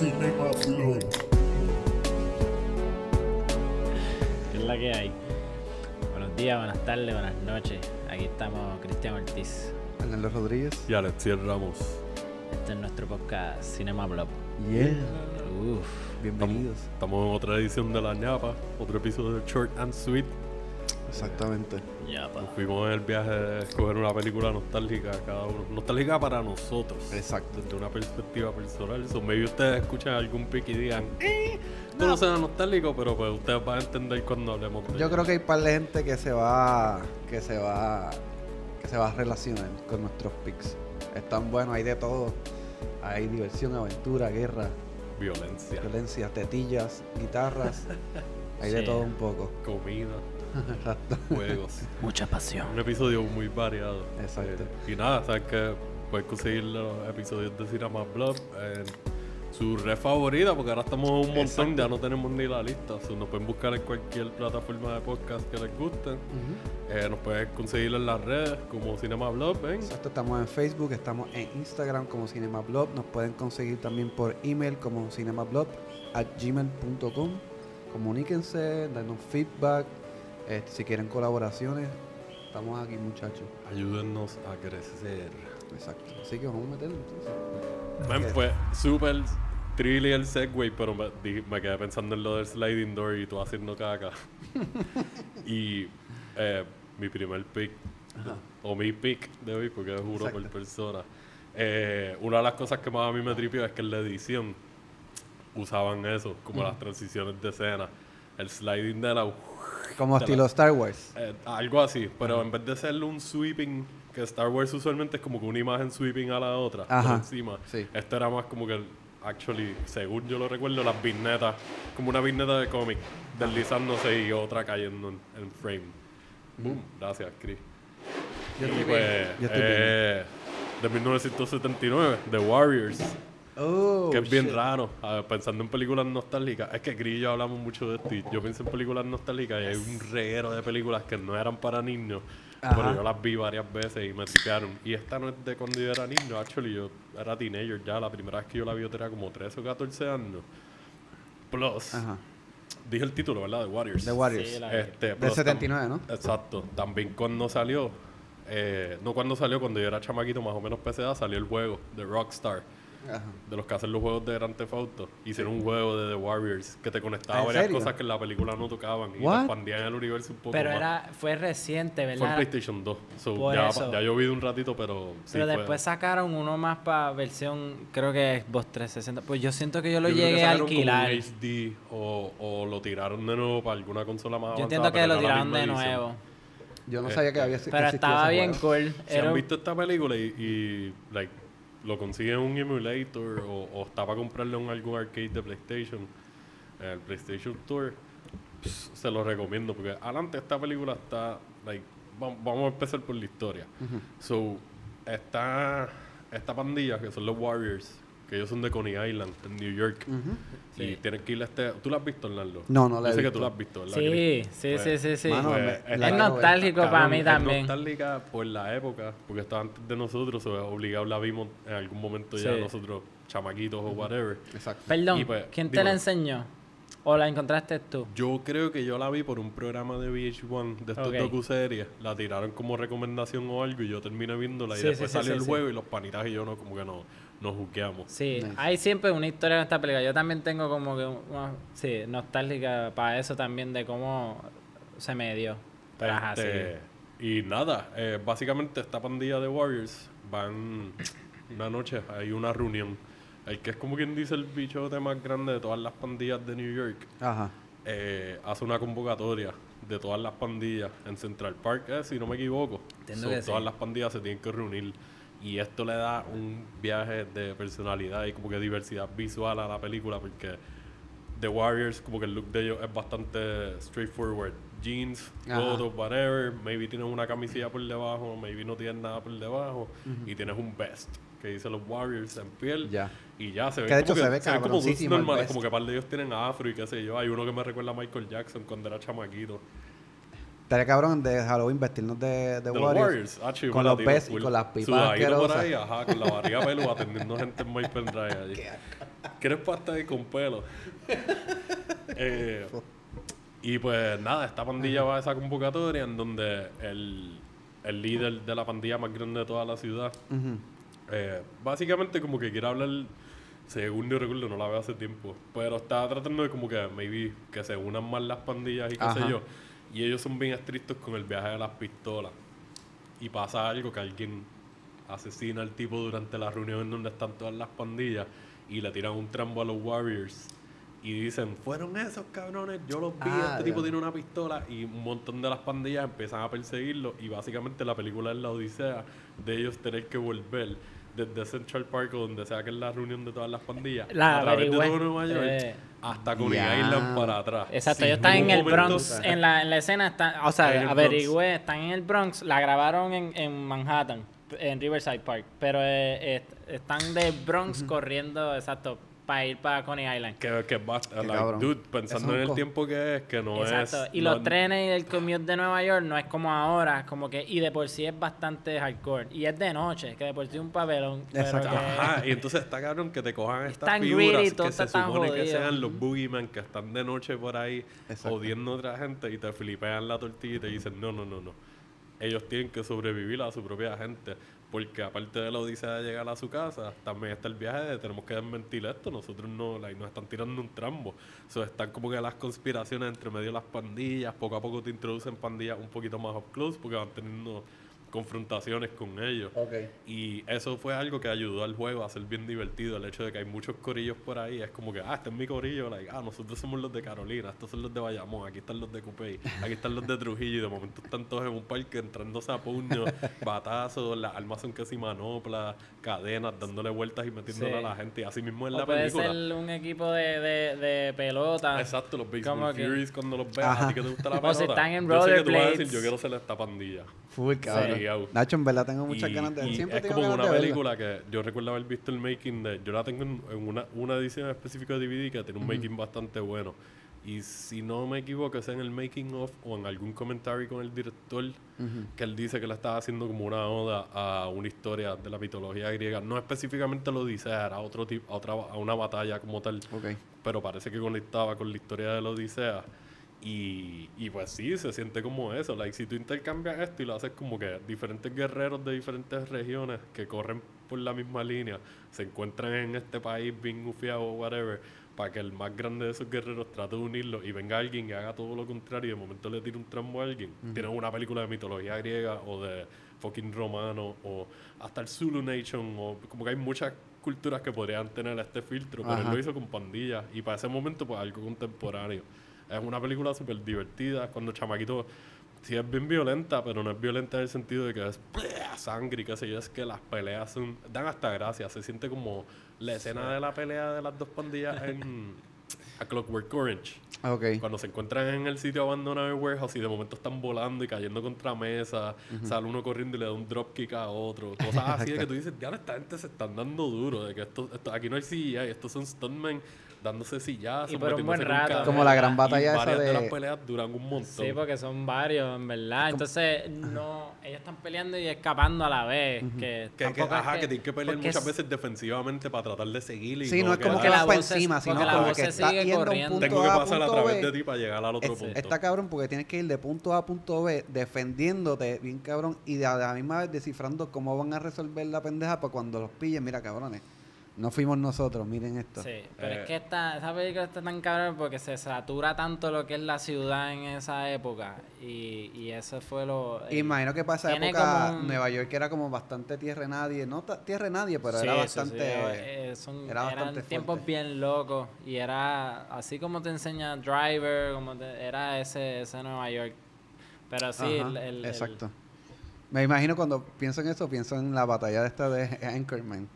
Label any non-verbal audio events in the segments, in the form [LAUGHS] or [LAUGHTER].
Cinema. ¿Qué es la que hay? Buenos días, buenas tardes, buenas noches. Aquí estamos Cristian Ortiz. Arnaldo Rodríguez. Y Alexiel Ramos. Este es nuestro podcast Cinema Blog. Yeah. Uf. Bienvenidos. Estamos en otra edición de La ñapa, otro episodio de Short and Sweet. Exactamente. Ya, pa. Nos fuimos en el viaje de escoger una película nostálgica cada uno. Nostálgica para nosotros. Exacto. Desde una perspectiva personal. So, maybe ustedes escuchan algún pick y digan, eh, no suena nostálgico, pero pues ustedes van a entender cuando hablemos de Yo ello. creo que hay un par de gente que se va que se va que se va a relacionar con nuestros picks. Están buenos, hay de todo. Hay diversión, aventura, guerra, Violencia, violencia, tetillas, guitarras. [LAUGHS] Hay de todo un poco. comida, Exacto. juegos. Mucha pasión. Un episodio muy variado. Exacto. Eh, y nada, sabes que puedes conseguir los episodios de Cinema Blog en su red favorita, porque ahora estamos en un montón, ya no tenemos ni la lista. So, nos pueden buscar en cualquier plataforma de podcast que les guste. Eh, nos pueden conseguir en las redes como Cinema Blog, ¿ven? Exacto, estamos en Facebook, estamos en Instagram como CinemaBlog, nos pueden conseguir también por email como cinemablog at gmail.com. Comuníquense, danos feedback, eh, si quieren colaboraciones, estamos aquí muchachos. Ayúdennos a crecer. Exacto, así que vamos a meterlo entonces. Man, fue súper trilly el segue, pero me, me quedé pensando en lo del sliding door y tú haciendo caca. [LAUGHS] y eh, mi primer pick, o mi pick de hoy, porque es juro por persona. Eh, una de las cosas que más a mí me tripió es que en la edición usaban eso, como las transiciones de escena. El sliding de la... Como la- estilo Star Wars. Eh, algo así, pero en vez de ser un sweeping, que Star Wars usualmente es como que una imagen sweeping a la otra, por encima. sí. Esto era más como que, actually, según yo lo recuerdo, las vignetas, como una vigneta de cómic, deslizándose y otra cayendo en, en frame. Boom, gracias, Chris. Yo y estoy pues, bien, yo estoy bien. eh, de 1979, The Warriors. Oh, Que es bien shit. raro, ver, pensando en películas nostálgicas. Es que y yo hablamos mucho de esto y yo pienso en películas nostálgicas y hay un reguero de películas que no eran para niños, Ajá. pero yo las vi varias veces y me tripearon. Y esta no es de cuando yo era niño, actually yo era teenager ya, la primera vez que yo la vi yo tenía como 13 o 14 años. Plus, Ajá. dije el título, ¿verdad? The Warriors. The Warriors. Sí, Este, plus, 79, ¿no? Exacto. También cuando salió, eh, no cuando salió, cuando yo era chamaquito, más o menos PCA, salió el juego de Rockstar Ajá. de los que hacen los juegos de Grand Theft Auto, hicieron un juego de The Warriors que te conectaba ¿Ah, a en varias serio? cosas que en la película no tocaban y What? te expandían el universo un poco Pero más. era, fue reciente, Fue en ¿verdad? PlayStation 2. So, Por ya, eso. ya yo vi de un ratito, pero sí Pero fue- después sacaron uno más para versión, creo que es Xbox 360. Pues yo siento que yo lo yo llegué a sacaron como un alquilar. HD o, o lo tiraron de nuevo para alguna consola más Yo avanzada, entiendo que lo tiraron de edición. nuevo. Yo no sabía que había Pero estaba ese bien juego. cool. Si Era han visto esta película y, y, like, lo consiguen en un emulator o, o está para comprarlo en algún arcade de PlayStation, el PlayStation Tour, pues, se lo recomiendo porque adelante esta película está, like, va- vamos a empezar por la historia. So, está esta pandilla que son los Warriors, que ellos son de Coney Island, en New York. Y Sí. tienen que ir a este... ¿Tú la has visto, Orlando? No, no la he Yo sé que visto. tú la has visto. Sí, sí, Pues, sí, sí, sí. Mano, Pues, me- es es nostálgico para mí es también. nostálgica por la época, porque estaba antes de nosotros, o obligado la vimos en algún momento ya Sí. nosotros, chamaquitos o whatever. Exacto. Perdón, Y pues, ¿quién te la enseñó? ¿O la encontraste tú? Yo creo que yo la vi por un programa de VH1 de estos Ok. docuseries. La tiraron como recomendación o algo y yo terminé viéndola y Sí, después sí, sí, salió sí, el sí. juego y los panitas y yo no, como que no, nos juqueamos. Sí, Nice. hay siempre una historia en esta película. Yo también tengo como que una, sí, nostálgica para eso también de cómo se me dio. Pero ajá, sí. Este, Y nada, eh, básicamente esta pandilla de Warriors van una noche, hay una reunión. El que es como quien dice el bichote más grande de todas las pandillas de New York, Ajá. eh, hace una convocatoria de todas las pandillas en Central Park, eh, si no me equivoco. Entiendo So, que sí. todas las pandillas se tienen que reunir. Y esto le da un viaje de personalidad y como que diversidad visual a la película porque The Warriors, como que el look de ellos es bastante straightforward. Jeans, rotos, whatever. Maybe tienes una camisilla por debajo, maybe no tienes nada por debajo. Y tienes un vest que dice los Warriors en piel. Ya. Y ya se ve Que de como hecho se ve como normales, como que par de ellos tienen afro y qué sé yo. Hay uno que me recuerda a Michael Jackson cuando era chamaquito. Estaría cabrón de Halloween vestirnos de, de, De Warriors. Warriors. Ah, chico, Con los bes y con las pipas por ahí, ajá, con la barriga [LAUGHS] peluda atendiendo gente en Maple Drive allí. ¿Quieres pasta ahí con pelo? [LAUGHS] Eh, y pues nada, esta pandilla va a esa convocatoria en donde el, el líder de la pandilla más grande de toda la ciudad, eh, básicamente como que quiere hablar, según yo recuerdo, no la veo hace tiempo, pero está tratando de como que maybe que se unan más las pandillas y qué sé yo. Y ellos son bien estrictos con el viaje de las pistolas. Y pasa algo que alguien asesina al tipo durante la reunión en donde están todas las pandillas y le tiran un trambo a los Warriors. Y dicen, fueron esos cabrones, yo los vi, Ah, este tipo ya. tiene una pistola y un montón de las pandillas empiezan a perseguirlo y básicamente la película es la odisea de ellos tener que volver desde Central Park o donde sea que es la reunión de todas las pandillas La a través de averigüé. todo Nueva York Eh. hasta Coney Ya. Island para atrás. Exacto, ellos están en el momento- Bronx, en la, en la escena, están, o sea, averigüé, están en el Bronx, la grabaron en, en Manhattan, en Riverside Park, pero eh, est- están de Bronx corriendo, exacto, para ir para Coney Island. Que, que like, cabrón. dude, pensando en el tiempo que es, que no Exacto, es... y no- los trenes y el commute de Nueva York no es como ahora, como que, y de por sí es bastante hardcore, y es de noche, que de por sí es un papelón. pero Exacto. que- Ajá, y entonces está cabrón que te cojan estas tan figuras greedy, todo que se supone que jodido. sean los boogeyman que están de noche por ahí Exacto. jodiendo a otra gente y te flipean la tortilla y te dicen, no, no, no, no. Ellos tienen que sobrevivir a su propia gente. Porque aparte de la odisea de llegar a su casa, también está el viaje de tenemos que desmentir esto. Nosotros no, like, nos están tirando un trambo. So, están como que las conspiraciones entre medio de las pandillas. Poco a poco te introducen pandillas un poquito más up close porque van teniendo confrontaciones con ellos. Y eso fue algo que ayudó al juego a ser bien divertido. El hecho de que hay muchos corillos por ahí. Es como que, ah, este es mi corillo. Like, ah, nosotros somos los de Carolina. Estos son los de Bayamón. Aquí están los de Cupey. Aquí están los de Trujillo. Y de momento están todos en un parque entrándose a puños, [LAUGHS] batazos. Las armas son casi manoplas, cadenas, dándole vueltas y metiéndole Sí. a la gente. Y así mismo en o la puede película. ser un equipo de, de, de pelota. Exacto, los Baseball que- Furies cuando los veas, Ajá. a ti que te gusta la O pelota. si están en yo sé que tú vas a decir, yo quiero ser esta pandilla. Full, cabrón. Sí, au. Nacho, en verdad tengo muchas Y- ganas de Siempre es como una película que yo recuerdo haber visto el making de. Yo la tengo en, en una, una edición específica de DVD que tiene un making bastante bueno. Y si no me equivoco, es en el making of o en algún comentario con el director Ujú. que él dice que le estaba haciendo como una oda a una historia de la mitología griega. No específicamente lo dice, era otro tipo, a, otra, a una batalla como tal Ok. pero parece que conectaba con la historia de la Odisea. Y, y pues sí, se siente como eso. Like, si tú intercambias esto y lo haces como que diferentes guerreros de diferentes regiones que corren por la misma línea se encuentran en este país bien gufiado o whatever, para que el más grande de esos guerreros trate de unirlos y venga alguien y haga todo lo contrario y de momento le tire un tramo a alguien. Tienes una película de mitología griega o de fucking romano o hasta el Zulu Nation o como que hay muchas culturas que podrían tener este filtro, pero él lo hizo con pandillas y para ese momento pues algo contemporáneo. Es una película súper divertida, cuando chamaquito sí es bien violenta, pero no es violenta en el sentido de que es sangre y qué sé yo, es que las peleas son, dan hasta gracia, se siente como la escena de la pelea de las dos pandillas en A Clockwork Orange. Ok. Cuando se encuentran en el sitio abandonado del warehouse y de momento están volando y cayendo contra mesa, sale uno corriendo y le da un dropkick a otro, cosas así de que tú dices, ya esta gente se están dando duro, de que esto, esto- aquí no hay CGI, estos son stuntmen dándose sillazos, Y por un buen rato. Como la gran y batalla esa varias de... de- las peleas duran un montón. Sí, porque son varios, en verdad. Entonces, no, ellos están peleando y escapando a la vez. Que, Que, que, ajá, que tienen que pelear muchas es- veces defensivamente para tratar de seguir. Y Sí, no es como que la vas para voz se- encima, sino como que se está sigue yendo un corriendo. punto Tengo que pasar a través de ti para llegar al otro punto. Está cabrón porque tienes que ir de punto A a punto B defendiéndote bien cabrón y de a la misma vez descifrando cómo van a resolver la pendeja para cuando los pillen. Mira, cabrones, no fuimos nosotros, miren esto. Sí, pero Eh. es que esta, esa película está tan cabrón porque se satura tanto lo que es la ciudad en esa época. Y, y eso fue lo. Y Imagino que para esa época un- Nueva York era como bastante tierra nadie, no ta- tierra nadie, pero Sí, era bastante... sí, eh, son- era bastante eran tiempos fuerte. bien locos y era así como te enseña Driver, como te- era ese, ese Nueva York. Pero sí, Ajá, el, el- el- exacto. Me imagino cuando pienso en eso, pienso en la batalla de esta de Anchorman.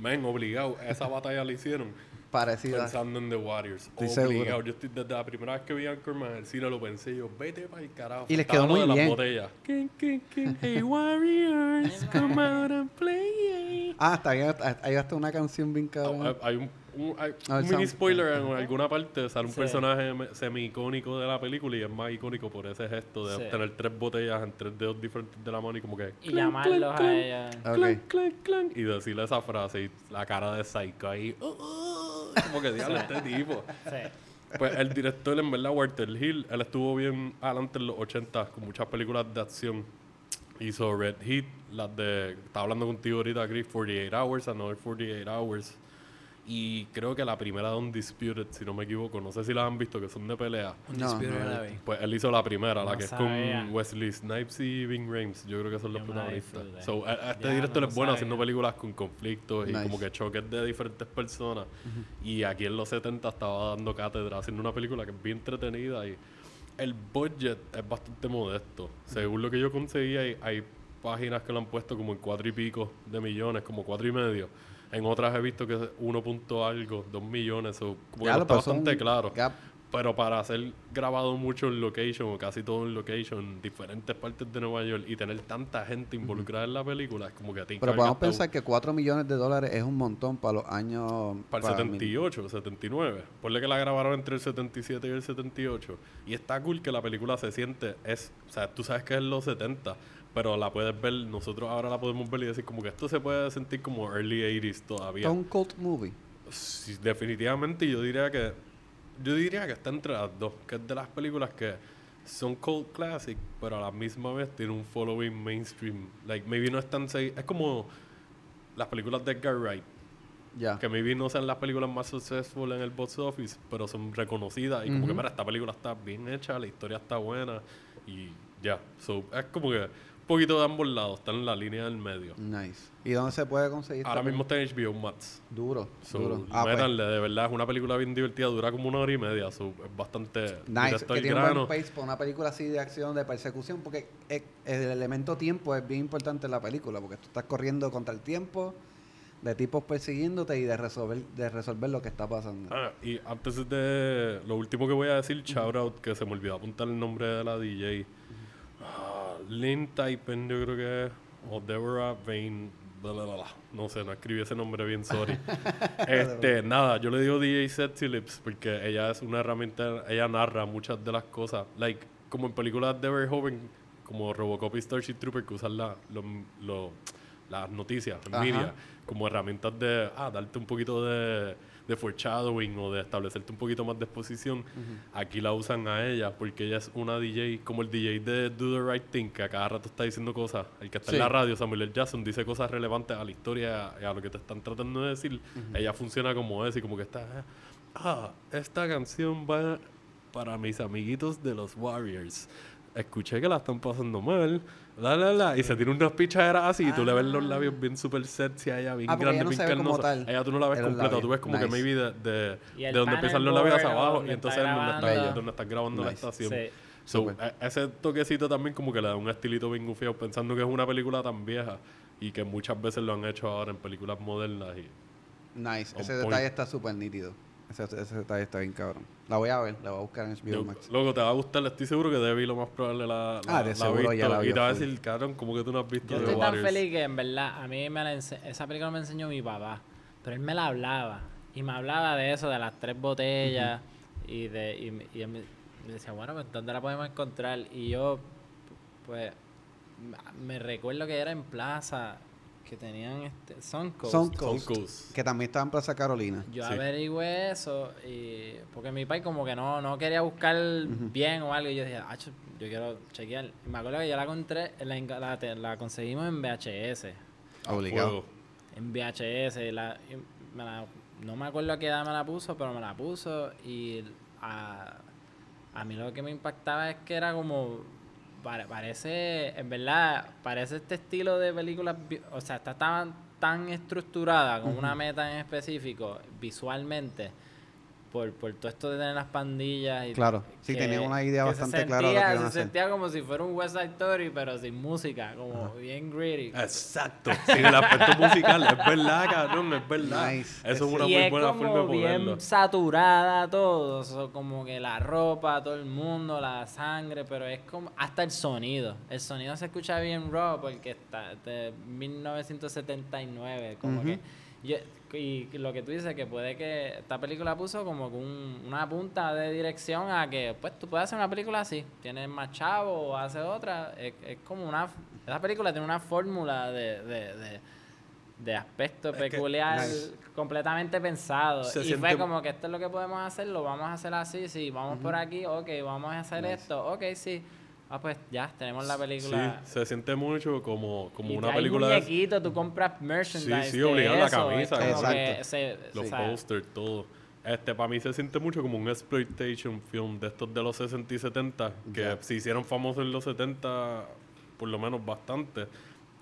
Men, obligado, esa batalla la hicieron parecida. Pensando en The Warriors. Estoy Obligado. seguro. Yo estoy desde la primera vez que vi Anchorman en el cine lo pensé yo, vete para el carajo. Y les quedó muy de bien. Las botellas. King, king, king. Hey Warriors, come out and play. Ah, está bien. Hay hasta una canción bien cabrón. Hay un, un- ver, un mini Sam. spoiler en alguna parte, sale un Sí. personaje me- semi-icónico de la película y es más icónico por ese gesto de Sí. tener tres botellas en tres dedos diferentes de la mano y como que... Y clank, llamarlos clank, a clank, ella. Ok. clank, clank, clank, y decirle esa frase y la cara de Psycho ahí... "Uh, uh", como que diablo este tipo. Sí. Pues el director, en verdad, Walter Hill, él estuvo bien adelante en los 80 con muchas películas de acción. Hizo Red Heat, las de. Estaba hablando contigo ahorita, Chris, 48 Hours, Another 48 Hours. Y creo que la primera de Undisputed, si no me equivoco, no sé si las han visto, que son de pelea. No, Undisputed no, la vi. Pues él hizo la primera, la No que es con Wesley Snipes y Ving Rhames. Yo creo que son los protagonistas. So, a- a este Ya, director no es bueno sabía. haciendo películas con conflictos y Nice. como que choques de diferentes personas. Y aquí en los 70 estaba dando cátedra haciendo una película que es bien entretenida y el budget es bastante modesto. Según lo que yo conseguí, hay, hay páginas que lo han puesto como en cuatro y pico de millones, como cuatro y medio. En otras he visto que es uno punto algo, dos millones, so, como que Ya no lo está bastante claro. gap. Pero para hacer grabado mucho en location, o casi todo en location, en diferentes partes de Nueva York, y tener tanta gente involucrada en la película, es como que te Pero encargas podemos un- pensar que 4 millones de dólares es un montón para los años... Para el para mil- 78, 79. Ponle que la grabaron entre el 77 y el 78. Y está cool que la película se siente, es, o sea, tú sabes que es los 70, pero la puedes ver, nosotros ahora la podemos ver y decir como que esto se puede sentir como early 80s todavía. Un cult movie. Sí, definitivamente yo diría que yo diría que está entre las dos, que es de las películas que son cult classic, pero a la misma vez tiene un following mainstream. Like maybe no es tan es como las películas de Edgar Wright, Ya. que maybe no sean las películas más successful en el box office, pero son reconocidas y como que mira, esta película está bien hecha, la historia está buena y ya. So, es como que poquito de ambos lados, está en la línea del medio. Nice. ¿Y dónde se puede conseguir? Ahora mismo está en HBO Max. Duro, So, duro. Ah, pues, métanle, de verdad, es una película bien divertida, dura como una hora y media, so, es bastante Nice, que tiene un grano. buen pace para una película así de acción, de persecución, porque e- el elemento tiempo es bien importante en la película, porque tú estás corriendo contra el tiempo, de tipos persiguiéndote y de resolver, de resolver lo que está pasando. Ah, y antes de lo último que voy a decir, shout out, que se me olvidó apuntar el nombre de la DJ. Lynn Typen, yo creo que es, o Deborah Vane, bla, bla, no sé, no escribí ese nombre bien, sorry. [LAUGHS] este, nada, yo le digo DJ Sexy Lips porque ella es una herramienta, ella narra muchas de las cosas, like, como en películas de Verhoeven, como Robocop y Starship Trooper, que usan la, lo- lo- las noticias media como herramientas de, ah, darte un poquito de, de foreshadowing o de establecerte un poquito más de exposición. Aquí la usan a ella porque ella es una DJ, como el DJ de Do the Right Thing, que a cada rato está diciendo cosas. El que está Sí. en la radio, Samuel L. Jackson, dice cosas relevantes a la historia y a lo que te están tratando de decir. Ella funciona como es y como que está, ah, esta canción va para mis amiguitos de los Warriors. Escuché que la están pasando mal, la, la, la, y se tiene unas pichaderas así y tú le ves los labios bien super sexy a ella, bien Ah, grande, no bien carnosa. Ella tú no la ves completa, tú ves como que maybe de, de, de donde empiezan los labios hacia abajo y entonces está donde estás grabando la estación. Sí. So, e- ese toquecito también como que le da un estilito bien gufiado pensando que es una película tan vieja y que muchas veces lo han hecho ahora en películas modernas y Nice. Ese point. detalle está súper nítido. Ese, ese detalle está bien cabrón. La voy a ver, la voy a buscar en HBO Yo- Max. Luego te va a gustar, estoy seguro que Debbie lo más probable la, la, Ah, de la seguro visto. ya la y vio te va a decir, cabrón, como que tú no has visto Yo The estoy tan Warriors. feliz que en verdad a mí me la esa película me enseñó mi papá, pero él me la hablaba y me hablaba de eso, de las tres botellas y de y, me- y él me, me decía, bueno, pues ¿dónde la podemos encontrar? Y yo, pues, me recuerdo que era en Plaza, que tenían este, Suncoast. Son Coast, Coast. que también está en Plaza Carolina. Yo Sí. averigüé eso y porque mi país como que no, no quería buscar bien o algo y yo dije, ah, yo quiero chequear. Y me acuerdo que yo la encontré, la, la, la conseguimos en VHS. Obligado. En VHS. La, me la- no me acuerdo a qué edad me la puso, pero me la puso y a, a mí lo que me impactaba es que era como... pare- Parece, en verdad, parece este estilo de películas, o sea, está tan, tan estructurada con una meta en específico visualmente por, por todo esto de tener las pandillas. Y Claro, sí, que- tenía una idea que se bastante clara de lo que sentía- Se hacer. sentía como si fuera un West Side Story, pero sin música, como bien gritty. Exacto. Sí, el aspecto musical es verdad, cabrón, es verdad. Nice. Eso es una y muy es buena como forma de ponerlo. bien saturada todo, so, como que la ropa, todo el mundo, la sangre, pero es como hasta el sonido. El sonido se escucha bien raw porque está de 1979, como Ujú. que yo- y lo que tú dices que puede que esta película puso como un- una punta de dirección a que pues tú puedes hacer una película así, tienes más chavo o haces otra, es, es como una esa película tiene una fórmula de, de, de de aspecto Es que- peculiar Nice. completamente pensado. Se y siente- fue como que esto es lo que podemos hacer, lo vamos a hacer así, sí, vamos por aquí, ok, vamos a hacer Nice. esto, ok, sí. Ah, pues ya, tenemos la Sí, película. se siente mucho como, como y una hay película de muñequito, tú compras merchandise Sí, sí, obligado, la camisa, Exacto. se- los o sea, posters, todo. Este, para mí se siente mucho como un exploitation film de estos de los 60 y 70, que se hicieron famosos en los 70, por lo menos bastante,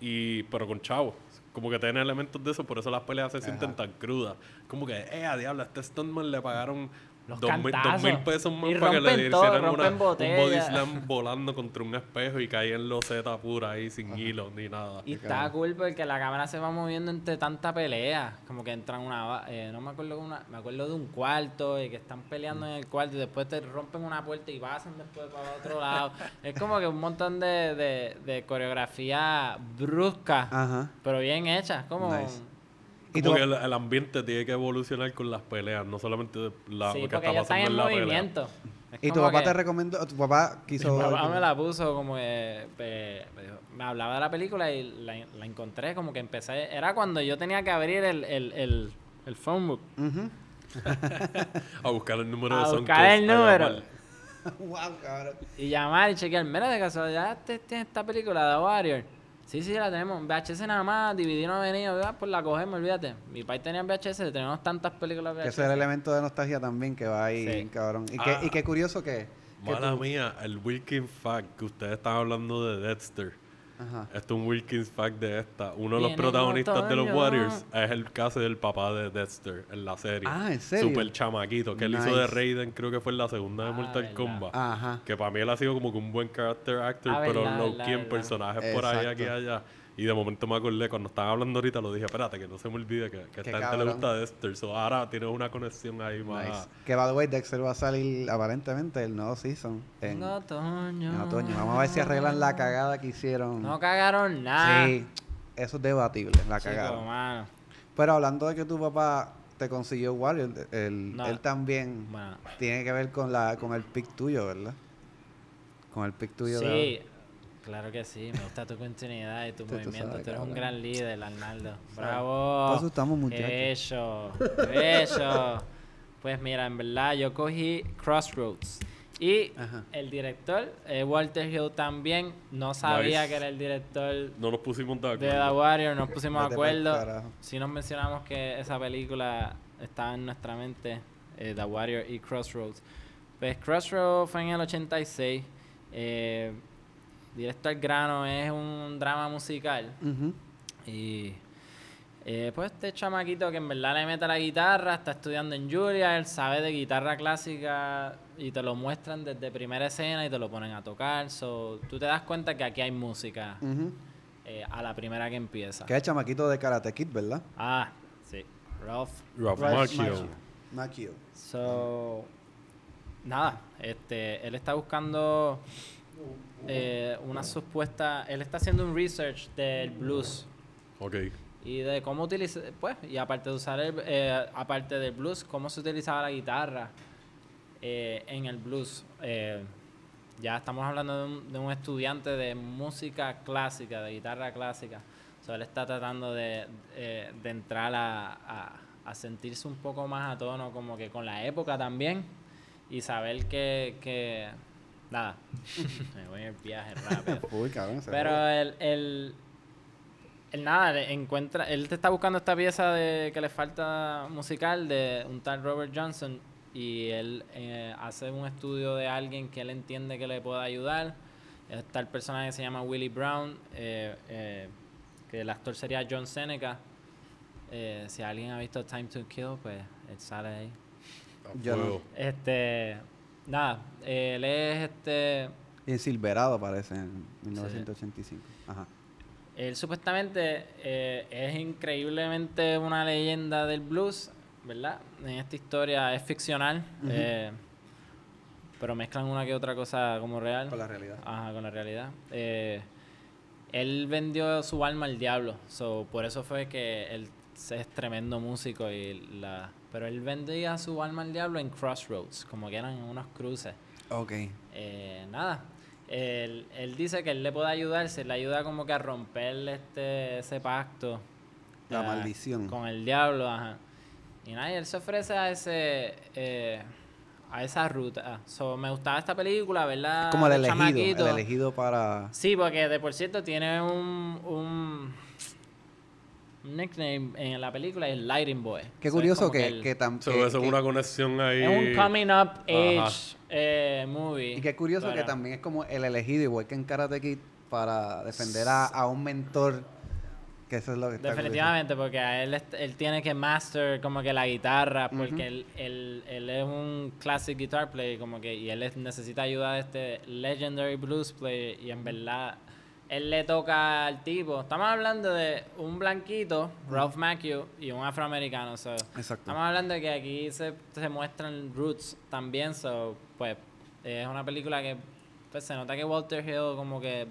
y pero con chavos. Como que tiene elementos de eso, por eso las peleas se sienten Ajá. tan crudas. Como que, eh, a diablo, a este stuntman le pagaron Los dos mil, dos mil pesos más Y para que le hicieran una, un body slam volando contra un espejo y caía en loseta pura ahí sin hilo ni nada. Y está cool porque la cámara se va moviendo entre tanta pelea. Como que entran una. Eh, no me acuerdo una. Me acuerdo de un cuarto y que están peleando en el cuarto y después te rompen una puerta y pasan después para otro [LAUGHS] lado. es como que un montón de, de, de coreografía brusca, Ajá. pero bien hecha. Como. Nice. Y Como tú- que el, el ambiente tiene que evolucionar con las peleas, no solamente la, sí, lo que está pasando en en la pelea. movimiento. Es Y tu papá que- te recomendó, tu papá quiso... Mi papá me la puso como que pe- me, dijo- me hablaba de la película y la, la encontré como que empecé. Era cuando yo tenía que abrir el, el, el, el phone book. Ujú. [LAUGHS] A buscar el número A de Son buscar el número. wow, [LAUGHS] cabrón. Y llamar y chequear. Mira, de casualidad, ¿te- ¿tienes esta película de Warrior? Sí, sí, la tenemos. VHS nada más, DVD no ha venido. ¿verdad? Pues la cogemos, olvídate. Mi país tenía VHS, tenemos tantas películas Que VHS. ese es el elemento de nostalgia también que va ahí, Sí. cabrón. Y, Ah. que, y qué curioso que... que Mala tú- mía, el Wilkins Fact que ustedes están hablando de Dexter. Ajá. Esto es un Wilkins Fact de esta. Uno de los protagonistas de los. Warriors es el caso del papá de Dexter en la serie. Ah, ¿en serio? Super chamaquito, que él hizo de. Raiden, creo que fue en la segunda de Ah, Mortal verdad. Kombat. Ajá. Que para mí él ha sido como que un buen character actor, Ah, pero verdad, low verdad, personajes por ahí, aquí allá. Y de momento me acordé, cuando estaban hablando ahorita, lo dije, espérate, que no se me olvide que, que a esta gente le gusta Dexter. So, ahora tienes una conexión ahí más. Nice. Que by the way, Dexter va a salir aparentemente el nuevo season en, En otoño. en otoño. Vamos a ver si arreglan la cagada que hicieron. No cagaron nada. sí, eso es debatible, la Chico, cagada. mano. Pero hablando de que tu papá te consiguió No. él también Bueno, tiene que ver con la con el pick tuyo, ¿verdad? Con el pick tuyo sí, de... claro que sí. Me gusta tu continuidad y tu movimiento. Tú eres un gran líder, Arnaldo. Bravo. eso estamos muchachos. Eso, eso. Pues mira, en verdad yo cogí Crossroads. Y Ajá. el director, eh, Walter Hill también, no sabía Nice. que era el director No nos pusimos de de The acuerdo. Warrior, nos pusimos de Vete pa'l acuerdo. carajo. Si nos mencionamos que esa película estaba en nuestra mente, eh, The Warrior y Crossroads. Pues Crossroads fue en el 86. Eh, Directo al grano es un drama musical. Y eh, pues este chamaquito que en verdad le mete la guitarra, está estudiando en Julia, él sabe de guitarra clásica y te lo muestran desde primera escena y te lo ponen a tocar. So, tú te das cuenta que aquí hay música eh, a la primera que empieza. Que es el chamaquito de Karate Kid, ¿verdad? Ah, sí. Ralph. Ralph Ralph Macchio. Macchio. Macchio. So, nada, este, él está buscando eh, una supuesta, él está haciendo un research del blues Ok. y de cómo utilizar, pues, y aparte de usar el, eh, aparte del blues, cómo se utilizaba la guitarra eh, en el blues. Eh, ya estamos hablando de un, de un estudiante de música clásica, de guitarra clásica. So, él está tratando de, eh, de entrar a, a- a sentirse un poco más a tono como que con la época también y saber que, que nada, me voy en el viaje rápido. [LAUGHS] Uy, cabrón. se Pero el, el, el nada, le encuentra, él te está buscando esta pieza de que le falta musical de un tal Robert Johnson y él eh, hace un estudio de alguien que él entiende que le pueda ayudar. Está el personaje que se llama Willie Brown, eh, eh, que el actor sería John Seneca. Eh, si alguien ha visto Time to Kill, pues él sale ahí. Yo no. Este, nada, él es este, en Silverado parece, en 1985. Ajá. él supuestamente eh, es increíblemente una leyenda del blues, ¿verdad? En esta historia es ficcional, eh, pero mezclan una que otra cosa como real. Con la realidad. Ajá, con la realidad. Eh, él vendió su alma al diablo, so, por eso fue que él es tremendo músico y la... Pero él vendía su alma al diablo en crossroads, como que eran unos cruces. Ok. Eh, nada, él, él dice que él le puede ayudar, se le ayuda como que a romper este, ese pacto. La eh, maldición. Con el diablo, ajá. Y nada, y él se ofrece a ese... eh, a esa ruta. So, me gustaba esta película, ¿verdad? Como el elegido, chamaquito. el elegido para... Sí, porque de por cierto tiene un, un nickname en la película, es Lighting Boy. Qué So, es curioso que, que, tam- So, es una conexión ahí. es un coming up age eh, movie. Y qué curioso que también es como el elegido, igual que en Karate Kid, para defender a, a un mentor, que eso es lo que está Definitivamente, porque a él, él tiene que master como que la guitarra, porque él, él, él es un classic guitar player, como que, y él es- necesita ayuda de este legendary blues player, y en verdad, él le toca al tipo. Estamos hablando de un blanquito, Ralph Macchio, y un afroamericano, so, Exacto. Estamos hablando de que aquí se, se muestran roots también, so, pues es una película que pues, se nota que Walter Hill como que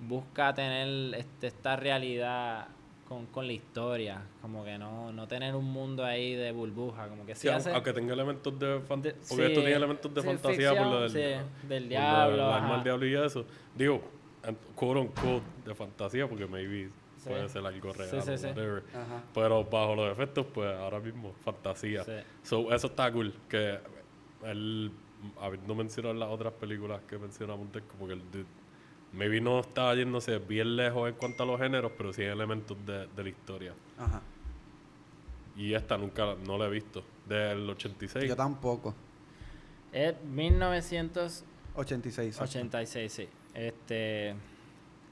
busca tener este, esta realidad con, con la historia, como que no, no tener un mundo ahí de burbuja, como que sí, hace... aunque tenga elementos de, fan- de- porque esto sí, tiene elementos de sí, fantasía por lo del, del por lo diablo, del diablo y eso. Digo, quote on quote de fantasía porque maybe Sí. puede ser algo real sí, whatever. Ajá. Pero bajo los efectos, pues ahora mismo, fantasía. Sí. So, eso está cool. Que él, habiendo mencionado las otras películas que mencionamos antes, como que el dude, maybe no está yéndose bien lejos en cuanto a los géneros, pero sí hay elementos de, de la historia. Ajá. Y esta nunca, no la he visto. Del 86. Yo tampoco. Es 1986, 86. sí. Este...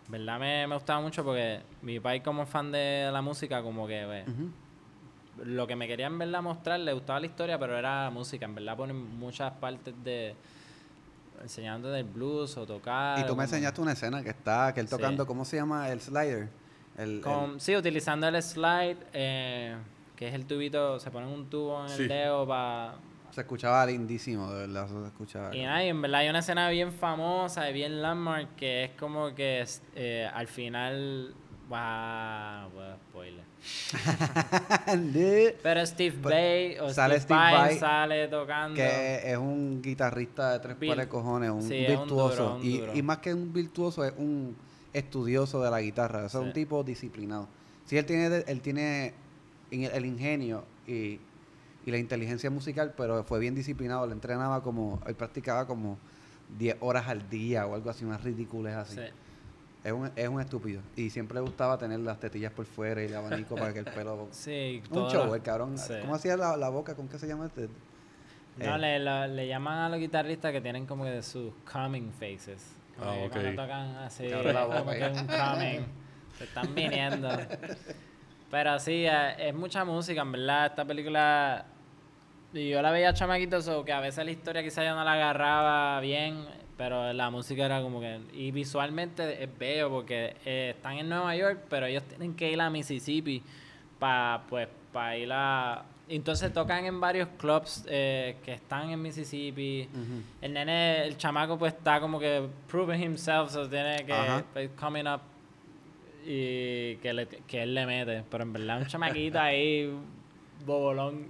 ¿Verdad? Me, me gustaba mucho porque mi país como fan de la música, como que... pues, lo que me quería en verdad mostrar, le gustaba la historia, pero era la música. En verdad ponen muchas partes de enseñando del blues o tocar. Y tú me como- enseñaste una escena que está, que él Sí. tocando, ¿cómo se llama? El slider. El, con- el- sí, utilizando el slide, eh, que es el tubito, se pone un tubo en Sí. el dedo para... se escuchaba lindísimo, de verdad, se escuchaba. Y nada, y en verdad hay una escena bien famosa y bien landmark que es como que eh, al final... Wow, spoiler. [LAUGHS] Pero Steve Pues, Bay o sale Steve, Steve Vai sale tocando. que es un guitarrista de tres pares de cojones, un Sí, es un virtuoso. duro, un y, duro. y más que un virtuoso, es un estudioso de la guitarra. O sea, Sí. un tipo disciplinado. Sí, él tiene, él tiene el ingenio y, y la inteligencia musical, pero fue bien disciplinado. Él entrenaba como, él practicaba como 10 horas al día o algo así, unas ridículas así. Sí. Es, un, es un estúpido. Y siempre le gustaba tener las tetillas por fuera y el abanico para que el pelo... [LAUGHS] Sí, Un show, el cabrón. sí. ¿Cómo hacía la, la boca? ¿Con qué se llama este? No, Eh. le, lo- le llaman a los guitarristas que tienen como que sus coming faces. Ah, que ok. Cuando tocan así, como boca, que un coming. Se están viniendo. [LAUGHS] Pero sí, eh, es mucha música, en verdad. Esta película. Y yo la veía chamaquito, so que a veces la historia quizás yo no la agarraba bien, pero la música era como que. Y visualmente es bello porque eh, están en Nueva York, pero ellos tienen que ir a Mississippi para pues, pa ir a. Entonces tocan en varios clubs eh, que están en Mississippi. El nene, el chamaco, pues está como que proving himself, so tiene que. Pues, coming up y que, le, que él le mete. Pero en verdad, un chamaquito ahí, bobolón.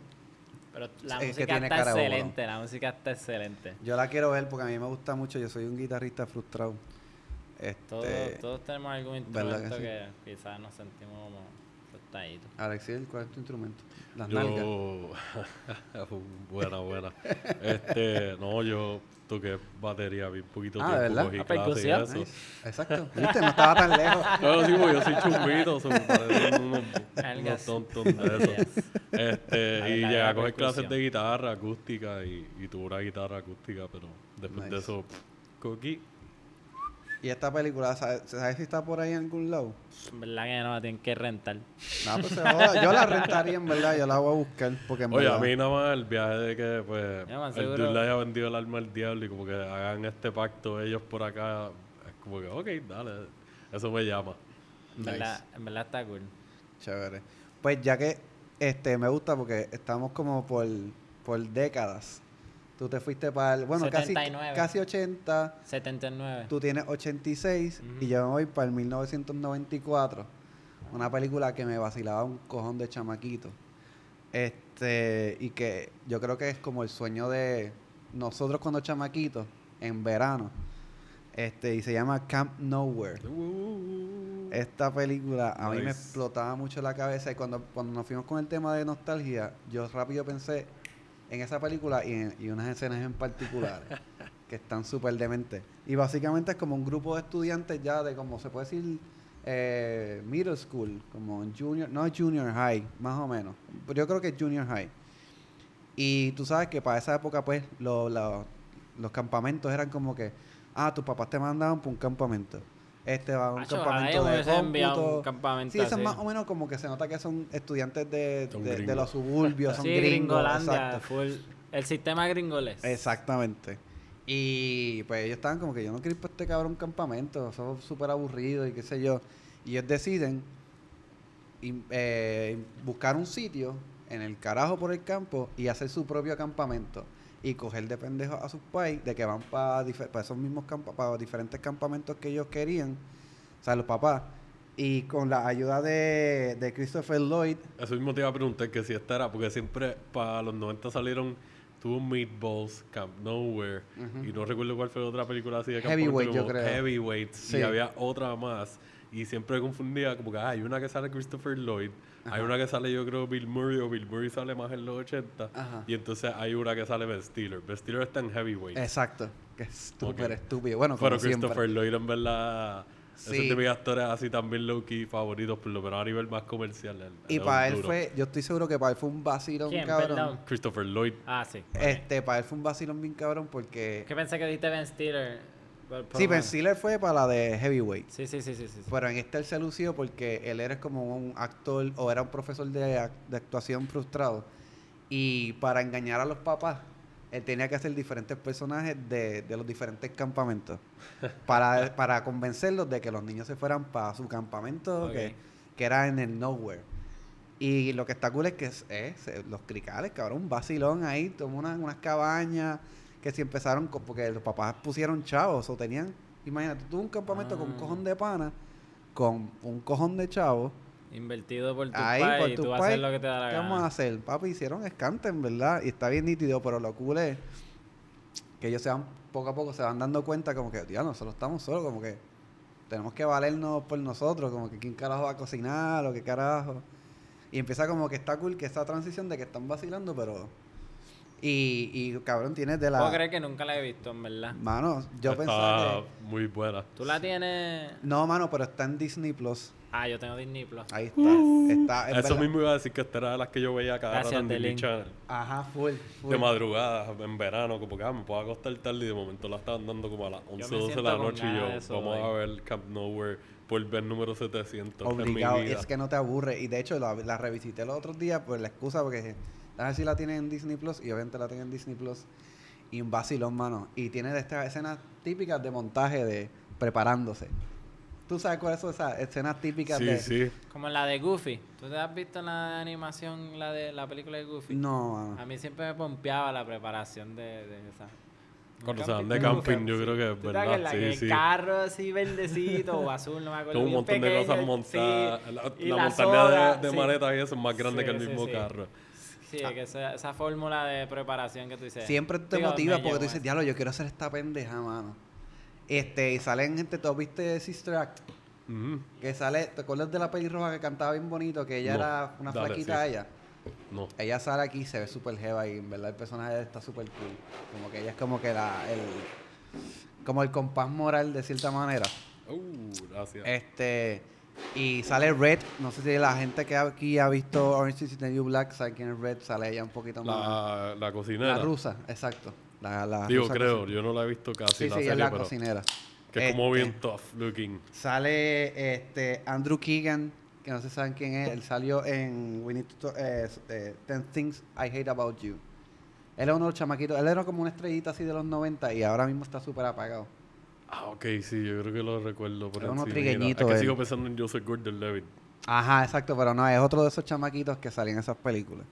Pero la Es música está cara excelente, la música está excelente. Yo la quiero ver porque a mí me gusta mucho. Yo soy un guitarrista frustrado. Este, Todos, todos tenemos algún ¿verdad que instrumento sí? que, quizás nos sentimos como frustraditos. Alexiel, ¿cuál es tu instrumento? Las nalgas. Yo. [LAUGHS] buena, buena. Este, no, yo toqué batería bien poquito Ah, ¿de tiempo, verdad? cogí Ah, clases y eso. Nice. Exacto. ¿Viste? No estaba tan lejos. [LAUGHS] Claro, sí, porque yo soy chumbito, so, parecen unos, unos tontos de eso. Yes. Este, y la llegué a coger clases de guitarra acústica y, y tuve una guitarra acústica, pero después de eso, pff, cogí. Y esta película, ¿sabes, ¿sabes si está por ahí en algún lado? En verdad que no, la tienen que rentar. No, pues se joda. Yo la rentaría, en verdad. Yo la voy a buscar. Porque en Oye, verdad, a mí nada más el viaje de que pues Ya, el seguro. dude le haya vendido el alma al diablo y como que hagan este pacto ellos por acá, es como que, ok, dale, eso me llama. En, Nice. verdad, en verdad está cool. Chévere. Pues ya que este me gusta porque estamos como por, por décadas. Tú te fuiste para el, bueno, casi, 79. casi 80. 79. Tú tienes 86 y Ujú. yo me voy para el 1994. Una película que me vacilaba un cojón de chamaquito. Este, y que yo creo que es como el sueño de nosotros cuando chamaquitos, en verano. Este, y se llama Camp Nowhere. Esta película a mí me explotaba mucho la cabeza y cuando, cuando nos fuimos con el tema de nostalgia, yo rápido pensé en esa película y, en- unas escenas en particular que están súper dementes. Y básicamente es como un grupo de estudiantes ya de como se puede decir eh, middle school, como junior, no junior high, más o menos. Pero yo creo que es junior high. Y tú sabes que para esa época pues lo- lo- los campamentos eran como que, ah, tus papás te mandaban para un campamento. Este va a un Acho, campamento de cómputo. un campamento Sí, eso es más o menos como que se nota que son estudiantes de, Son de- los suburbios, son sí, gringos. Gringolandia, exacto. full. El sistema gringoles. Exactamente. Y pues ellos estaban como que yo no quiero ir para este cabrón campamento, son súper aburridos y qué sé yo. Y ellos deciden eh, buscar un sitio en el carajo por el campo y hacer su propio campamento. Y coger de pendejos a sus pais de que van para esos mismos campos, para diferentes campamentos que ellos querían, o sea, los papás. Y con la ayuda de, de Christopher Lloyd, Eso mismo te iba a preguntar que si esta era, porque siempre para los 90 salieron Two Meatballs, Camp Nowhere, y no recuerdo cuál fue la otra película así de Heavyweight, yo creo. Heavyweights, Sí. y había otra más. Y siempre confundía, como que ah, hay una que sale Christopher Lloyd, hay una que sale yo creo Bill Murray, o Bill Murray sale más en los 80, Ajá. y entonces hay una que sale Ben Stiller. Ben Stiller está en Heavyweight. exacto, que es súper estúpido. Bueno, como Pero siempre. Christopher Lloyd en verdad... Ese Sí. es de mis actores así también low-key favoritos, por lo menos a nivel más comercial. Y para él duro. fue, yo estoy seguro que para él fue un vacilón, ¿Quién? cabrón. Perdón. Christopher Lloyd. Ah, sí. Este, para él fue un vacilón bien cabrón porque... ¿Qué pensé que diste Ben Stiller? Sí, Ben. Stiller fue para la de Heavyweight. Sí, sí, sí, sí, sí. Pero en este él se lució porque él era como un actor o era un profesor de, de actuación frustrado. Y para engañar a los papás, él tenía que hacer diferentes personajes de, de los diferentes campamentos. [LAUGHS] para, para convencerlos de que los niños se fueran para su campamento, que, que era en el Nowhere. Y lo que está cool es que es, es, los cricales, cabrón, un vacilón ahí, tomó unas, unas cabañas que si empezaron, con- porque los papás pusieron chavos o tenían, imagínate, tuvo un campamento con un Ah. cojón de pana, con un cojón de chavos, Invertido por tu ahí por y tu tú vas a hacer país, lo que te da la ¿qué gana. vamos a hacer? Papi, hicieron escante, en verdad, y está bien nítido, pero lo cool es que ellos se van, poco a poco se van dando cuenta como que, ya nosotros estamos solos, como que tenemos que valernos por nosotros, como que quién carajo va a cocinar o qué carajo. Y empieza como que está cool que esa transición de que están vacilando, pero... Y, y cabrón, tienes de la... Puedo creer que nunca la he visto, en verdad. Mano, yo está pensaba que... muy buena. ¿Tú la tienes...? No, mano, pero está en Disney Plus. Ah, yo tengo Disney Plus. Ahí está. está en Eso verdad. mismo iba a decir que esta era de las que yo veía cada Gracias, rato en Disney. Channel. Ajá, full, full. De madrugada, en verano, como que ah, me puedo acostar tarde y de momento la estaban dando como a las 11 me 12 de la noche y yo, eso vamos a ver Camp Nowhere por ver número 700 Obligado, en mi vida. es que no te aburre. Y de hecho, la, la revisité los otros días por la excusa, porque a ver si la tienen en Disney Plus, y obviamente la tienen en Disney Plus. Y un vacilón, mano. Y tiene de estas escenas típicas de montaje de preparándose. ¿Tú sabes cuáles son esas escenas típicas Sí, de.? sí. Como la de Goofy. ¿Tú te has visto en la animación la de la película de Goofy? No, mano. A mí siempre me pompeaba la preparación de, de esa. Cuando ¿Nunca se van de camping, yo creo que es ¿Tú te verdad. que Sí, el sí. carro así verdecito o azul, no me acuerdo. Tengo un montón de cosas montadas. sí, La, y la la montaña de, de sí. maletas y eso es más grande Sí, que el sí, mismo sí. carro. Sí, que esa, esa fórmula de preparación que tú dices. Siempre te Digo, motiva porque tú dices, diablo, yo quiero hacer esta pendeja, mano. Este, y salen gente, ¿tú viste Sister Act? Que sale, ¿te acuerdas de la pelirroja que cantaba bien bonito? Que ella No, era una dale, flaquita sí. ella. No. Ella sale aquí y se ve súper jeva y en verdad el personaje está súper cool. Como que ella es como que la, el, como el compás moral de cierta manera. Uh, gracias. Este, y sale Red, no sé si la gente que aquí ha visto Orange is the New Black sabe quién es Red, sale ella un poquito más. la, la cocinera. La rusa, exacto. La, la Digo, rusa creo, yo no la he visto casi Sí, la sí, serie, es la pero cocinera. Que es como Este. bien tough looking. Sale este Andrew Keegan, que no se saben quién es. Él salió en We Need to eh, eh, 10 Things I Hate About You. Él es uno de los chamaquitos. Él era como una estrellita así de los 90 y ahora mismo está súper apagado. Ah, ok, sí, yo creo que lo recuerdo por Es uno encimita. trigueñito Es que sigo pensando en Joseph Gordon-Levitt. Ajá, exacto, pero no, es otro de esos chamaquitos que salían en esas películas.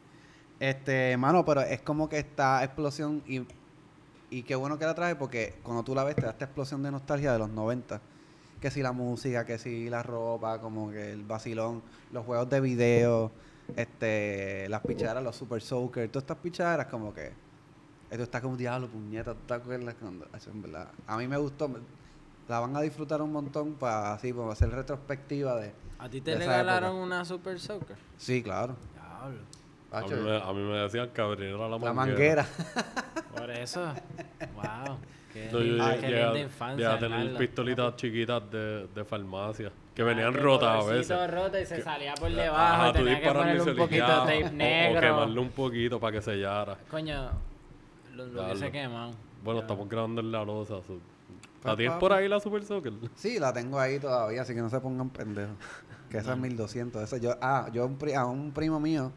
Este, mano, pero es como que esta explosión y, y qué bueno que la traje porque cuando tú la ves te da esta explosión de nostalgia de los 90. Que si la música, que si la ropa, como que el vacilón, los juegos de video, este, las pichaderas, los Super Soaker, todas estas pichaderas como que esto está como diablo, puñeta, ¿tú te acuerdas cuando? Eso en verdad, a mí me gustó, la van a disfrutar un montón para así, para hacer retrospectiva de... ¿A ti te regalaron época. una Super Soccer? Sí, claro. Diablo. A mí, me, a mí me decían que abriera la manguera. la manguera. [LAUGHS] Por eso. wow. Qué, No, yo linda- llegué- qué llegué a- linda infancia. a tener pistolitas chiquitas de, de farmacia. Que Ah, venían rotas a veces. roto y se Que- salía por debajo Ajá, tenía que ponerle un poquito de tape o- O, negro. quemarle un poquito para que sellara. Coño, lo, lo hubiese Diablo. quemado. Bueno, Ya. estamos grabando en la losa. so- ¿La Pues, tienes por ahí la Super Soccer? Sí, la tengo ahí todavía, así que no se pongan pendejos. Que esa es [LAUGHS] 1200. Esa yo, ah, yo un pri- a un primo mío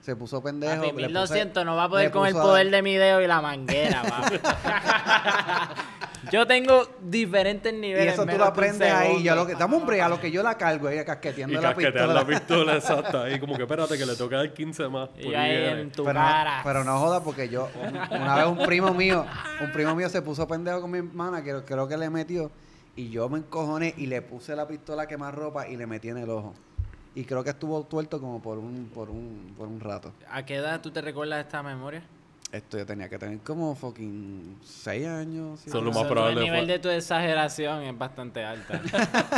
se puso pendejo. Papi, le puse- 1200 no va a poder con el a- poder de mi dedo y la manguera. [LAUGHS] [LAUGHS] Yo tengo diferentes Y niveles. eso tú lo aprendes ahí. Yo lo que, dame un break a lo que yo la cargo ahí casqueteando Y la casquetear pistola. la pistola [LAUGHS] exacta. ahí como que espérate que le toca dar 15 más. Y ahí en tu pero, cara. No, pero no joda porque yo, una vez un primo mío, un primo mío se puso pendejo con mi hermana, que creo que le metió, y yo me encojoné y le puse la pistola a quemar ropa y le metí en el ojo. Y creo que estuvo tuerto como por un, por un, por un rato. ¿A qué edad tú te recuerdas esta memoria? Esto yo tenía que tener como fucking 6 años. Son lo más probable El nivel de tu exageración es bastante alta.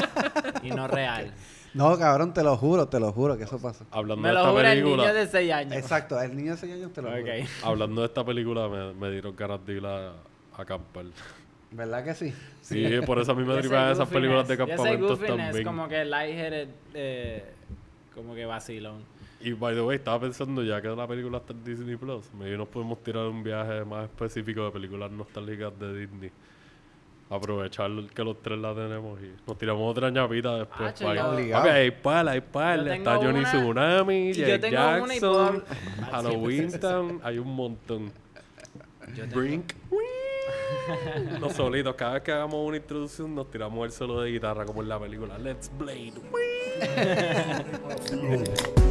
[LAUGHS] y no real. No, cabrón, te lo juro, te lo juro que eso pasó. Hablando Me de lo esta jura el película. niño de 6 años. Exacto, el niño de 6 años te lo juro. Ok. [LAUGHS] Hablando de esta película, me, me dieron ganas de ir a, a acampar. ¿Verdad que sí? Sí, por eso a mí me [LAUGHS] tripan esas películas de campamentos también. como que lightheaded, eh, como que vacilón. Y by the way, estaba pensando ya que la película está en Disney Plus, maybe nos podemos tirar un viaje más específico de películas nostálgicas de Disney. Aprovechar que los tres la tenemos y nos tiramos otra ñapita después. Ah, para- hay pala, hay pala. Yo Está Johnny una- Tsunami, puedo Jackson, habl- Halloween Town, hay un montón. Yo Brink. [LAUGHS] Los solitos, cada vez que hagamos una introducción nos tiramos el solo de guitarra como en la película Let's Blade. [LAUGHS]